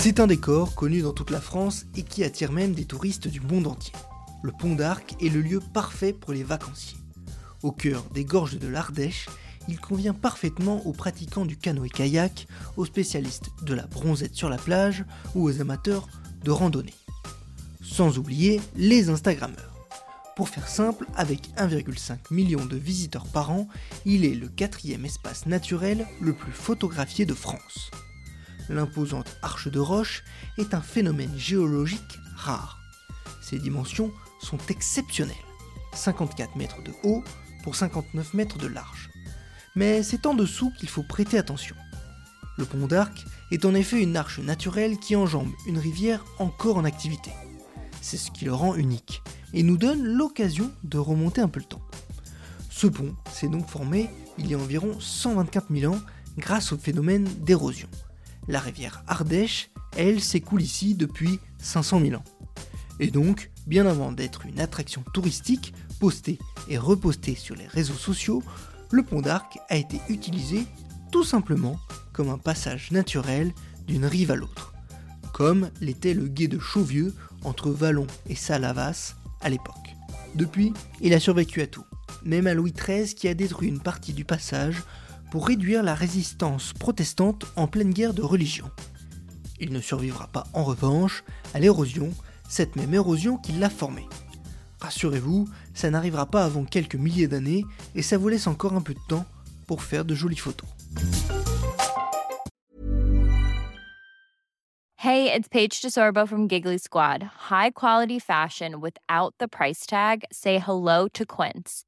C'est un décor connu dans toute la France et qui attire même des touristes du monde entier. Le pont d'Arc est le lieu parfait pour les vacanciers. Au cœur des gorges de l'Ardèche, il convient parfaitement aux pratiquants du canoë-kayak, aux spécialistes de la bronzette sur la plage ou aux amateurs de randonnée. Sans oublier les Instagrammeurs. Pour faire simple, avec 1,5 million de visiteurs par an, il est le quatrième espace naturel le plus photographié de France. L'imposante arche de roche est un phénomène géologique rare. Ses dimensions sont exceptionnelles. 54 mètres de haut pour 59 mètres de large. Mais c'est en dessous qu'il faut prêter attention. Le pont d'Arc est en effet une arche naturelle qui enjambe une rivière encore en activité. C'est ce qui le rend unique et nous donne l'occasion de remonter un peu le temps. Ce pont s'est donc formé il y a environ 124 000 ans grâce au phénomène d'érosion. La rivière Ardèche, elle, s'écoule ici depuis 500 000 ans. Et donc, bien avant d'être une attraction touristique, postée et repostée sur les réseaux sociaux, le pont d'Arc a été utilisé tout simplement comme un passage naturel d'une rive à l'autre, comme l'était le gué de Chauvieux entre Vallon et Salavas à l'époque. Depuis, il a survécu à tout, même à Louis XIII qui a détruit une partie du passage pour réduire la résistance protestante en pleine guerre de religion. Il ne survivra pas en revanche à l'érosion, cette même érosion qui l'a formé. Rassurez-vous, ça n'arrivera pas avant quelques milliers d'années et ça vous laisse encore un peu de temps pour faire de jolies photos. Hey, it's Paige from Giggly Squad. High quality fashion without the price tag? Say hello to Quince.